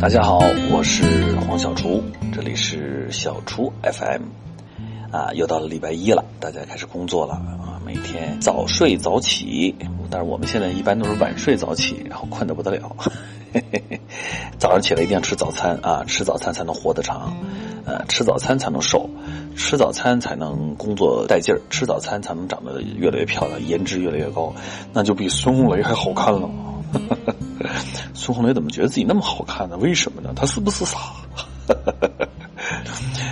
大家好，我是黄小厨，这里是小厨 FM。啊，又到了礼拜一了，大家开始工作了啊！每天早睡早起，但是我们现在一般都是晚睡早起，然后困得不得了。早上起来一定要吃早餐啊，吃早餐才能活得长，呃，吃早餐才能瘦，吃早餐才能工作带劲儿，吃早餐才能长得越来越漂亮，颜值越来越高，那就比孙红雷还好看了。孙红雷怎么觉得自己那么好看呢？为什么呢？他是不是傻？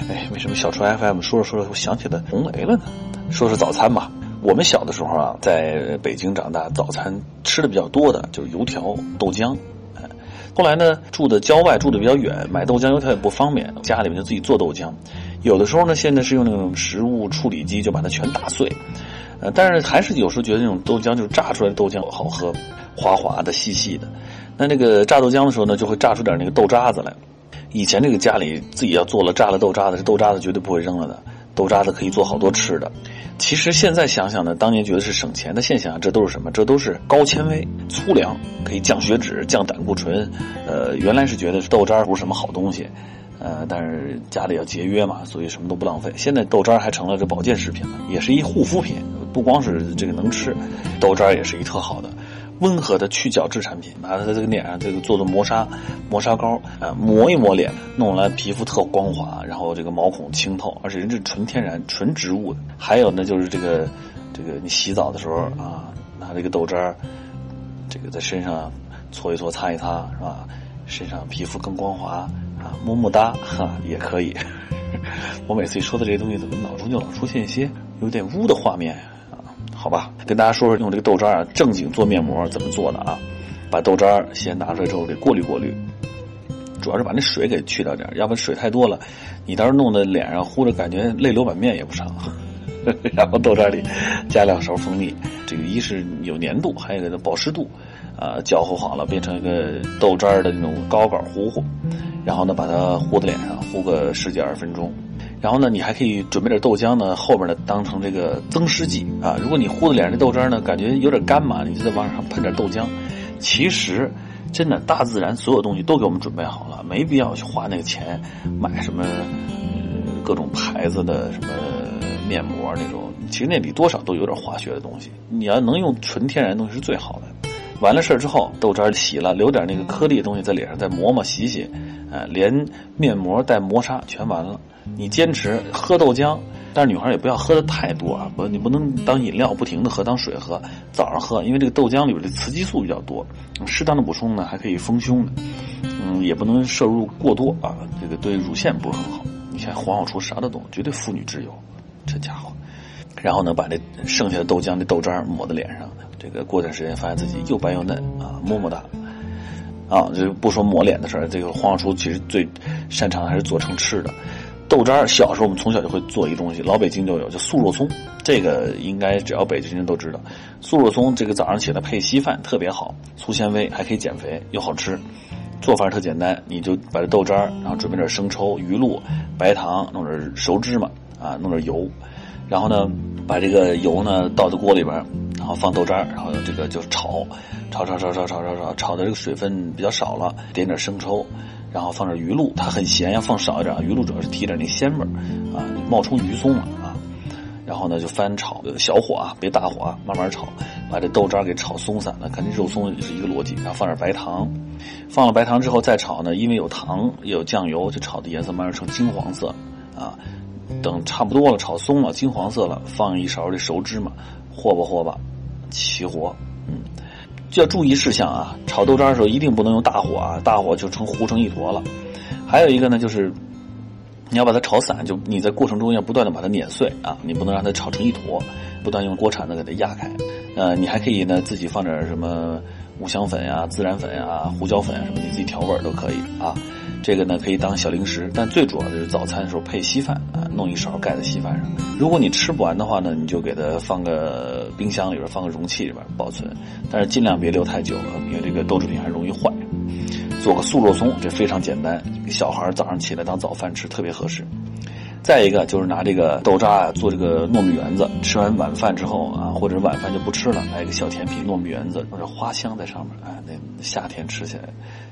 哎，为什么小川 FM 说着说着我想起了红雷了呢？说说早餐吧。我们小的时候啊，在北京长大，早餐吃的比较多的就是油条、豆浆。后来呢，住的郊外，住的比较远，买豆浆油条也不方便，家里面就自己做豆浆。有的时候呢，现在是用那种食物处理机，就把它全打碎。呃，但是还是有时候觉得那种豆浆就是榨出来的豆浆好喝，滑滑的、细细的。那那个榨豆浆的时候呢，就会榨出点那个豆渣子来。以前这个家里自己要做了榨了豆渣子，这豆渣子绝对不会扔了的。豆渣子可以做好多吃的。其实现在想想呢，当年觉得是省钱的现象，这都是什么？这都是高纤维、粗粮，可以降血脂、降胆固醇。呃，原来是觉得豆渣不是什么好东西，呃，但是家里要节约嘛，所以什么都不浪费。现在豆渣还成了这保健食品了，也是一护肤品，不光是这个能吃，豆渣也是一特好的。温和的去角质产品，拿它在这个脸上这个做做磨砂磨砂膏，啊，磨一磨脸，弄来皮肤特光滑，然后这个毛孔清透，而且人是纯天然纯植物的。还有呢，就是这个这个你洗澡的时候啊，拿这个豆渣这个在身上搓一搓擦一擦，是吧？身上皮肤更光滑啊，么么哒哈也可以。我每次一说的这些东西，怎么脑中就老出现一些有点污的画面啊？好吧，跟大家说说用这个豆渣啊，正经做面膜怎么做的啊？把豆渣先拿出来之后给过滤过滤，主要是把那水给去掉点，要不然水太多了，你到时候弄得脸上糊着，感觉泪流满面也不成。然后豆渣里加两勺蜂蜜，这个一是有粘度，还有一个保湿度，啊，搅和好了变成一个豆渣的那种膏膏糊糊，然后呢把它糊在脸上，糊个十几二十分钟。然后呢，你还可以准备点豆浆呢，后边呢当成这个增湿剂啊。如果你糊的脸上这豆渣呢，感觉有点干嘛，你就在往上喷点豆浆。其实，真的大自然所有东西都给我们准备好了，没必要去花那个钱买什么各种牌子的什么面膜那种。其实那里多少都有点化学的东西。你要能用纯天然东西是最好的。完了事儿之后，豆渣洗了，留点那个颗粒的东西在脸上再磨磨洗洗，呃，连面膜带磨砂全完了。你坚持喝豆浆，但是女孩也不要喝的太多啊，不，你不能当饮料不停的喝，当水喝。早上喝，因为这个豆浆里边的雌激素比较多，适当的补充呢还可以丰胸的。嗯，也不能摄入过多啊，这个对乳腺不是很好。你看黄小厨啥都懂，绝对妇女之友，这家伙。然后呢，把这剩下的豆浆的豆渣抹在脸上，这个过段时间发现自己又白又嫩啊，么么哒。啊，这不说抹脸的事儿，这个黄小厨其实最擅长的还是做成吃的。豆渣儿小时候我们从小就会做一东西，老北京就有叫素肉松，这个应该只要北京人都知道。素肉松这个早上起来配稀饭特别好，粗纤维还可以减肥又好吃，做法特简单，你就把这豆渣然后准备点生抽、鱼露、白糖，弄点熟芝麻啊，弄点油，然后呢把这个油呢倒到锅里边，后放豆渣然后这个就炒，炒炒炒炒炒炒炒，炒的这个水分比较少了，点点生抽。然后放点鱼露，它很咸，要放少一点。鱼露主要是提点那鲜味儿，啊，冒充鱼松了啊。然后呢，就翻炒，小火啊，别大火啊，慢慢炒，把这豆渣给炒松散了，肯定肉松也是一个逻辑。然后放点白糖，放了白糖之后再炒呢，因为有糖也有酱油，就炒的颜色慢慢成金黄色，啊，等差不多了，炒松了，金黄色了，放一勺这熟芝麻，和吧和吧，起火，嗯。要注意事项啊！炒豆渣的时候一定不能用大火啊，大火就成糊成一坨了。还有一个呢，就是你要把它炒散，就你在过程中要不断的把它碾碎啊，你不能让它炒成一坨，不断用锅铲子给它压开。呃，你还可以呢自己放点什么五香粉呀、孜然粉呀、胡椒粉什么，你自己调味儿都可以啊。这个呢可以当小零食，但最主要的是早餐的时候配稀饭啊，弄一勺盖在稀饭上。如果你吃不完的话呢，你就给它放个冰箱里边，放个容器里边保存，但是尽量别留太久了，因为这个豆制品还容易坏。做个素肉松，这非常简单，小孩早上起来当早饭吃特别合适。再一个就是拿这个豆渣啊做这个糯米圆子，吃完晚饭之后啊，或者晚饭就不吃了，来一个小甜品糯米圆子，弄点花香在上面，哎，那夏天吃起来，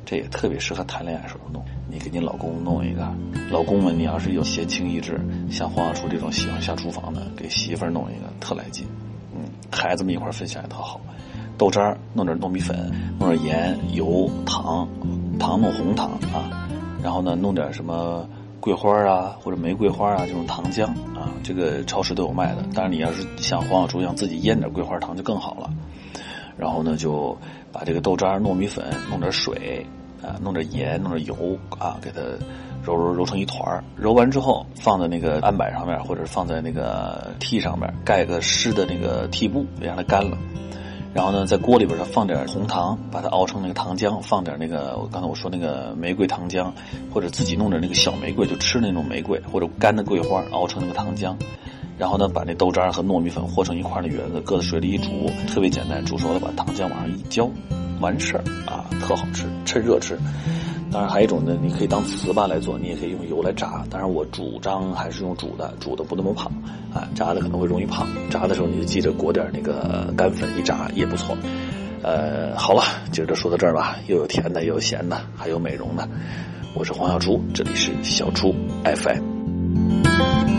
这也特别适合谈恋爱时候弄。你给你老公弄一个，老公们你要是有闲情逸致，像黄小厨这种喜欢下厨房的，给媳妇儿弄一个特来劲。嗯，孩子们一块分享也特好。豆渣弄点糯米粉，弄点盐、油、糖，糖弄红糖啊，然后呢弄点什么。桂花啊，或者玫瑰花啊，这种糖浆啊，这个超市都有卖的。当然，你要是像黄小厨一样自己腌点桂花糖就更好了。然后呢，就把这个豆渣、糯米粉弄点水啊，弄点盐，弄点油啊，给它揉揉揉成一团揉完之后，放在那个案板上面，或者放在那个屉上面，盖个湿的那个屉布，别让它干了。然后呢，在锅里边儿放点儿红糖，把它熬成那个糖浆，放点那个我刚才我说那个玫瑰糖浆，或者自己弄点那个小玫瑰，就吃那种玫瑰或者干的桂花，熬成那个糖浆。然后呢，把那豆渣和糯米粉和成一块儿的圆子，搁在水里一煮，特别简单，煮熟了把糖浆往上一浇，完事儿啊，特好吃，趁热吃。当然还有一种呢，你可以当糍粑来做，你也可以用油来炸。当然我主张还是用煮的，煮的不那么胖，啊，炸的可能会容易胖。炸的时候你就记着裹点那个干粉一炸也不错。呃，好了，今儿就说到这儿吧，又有甜的，又有咸的，还有美容的。我是黄小厨，这里是小厨 FM。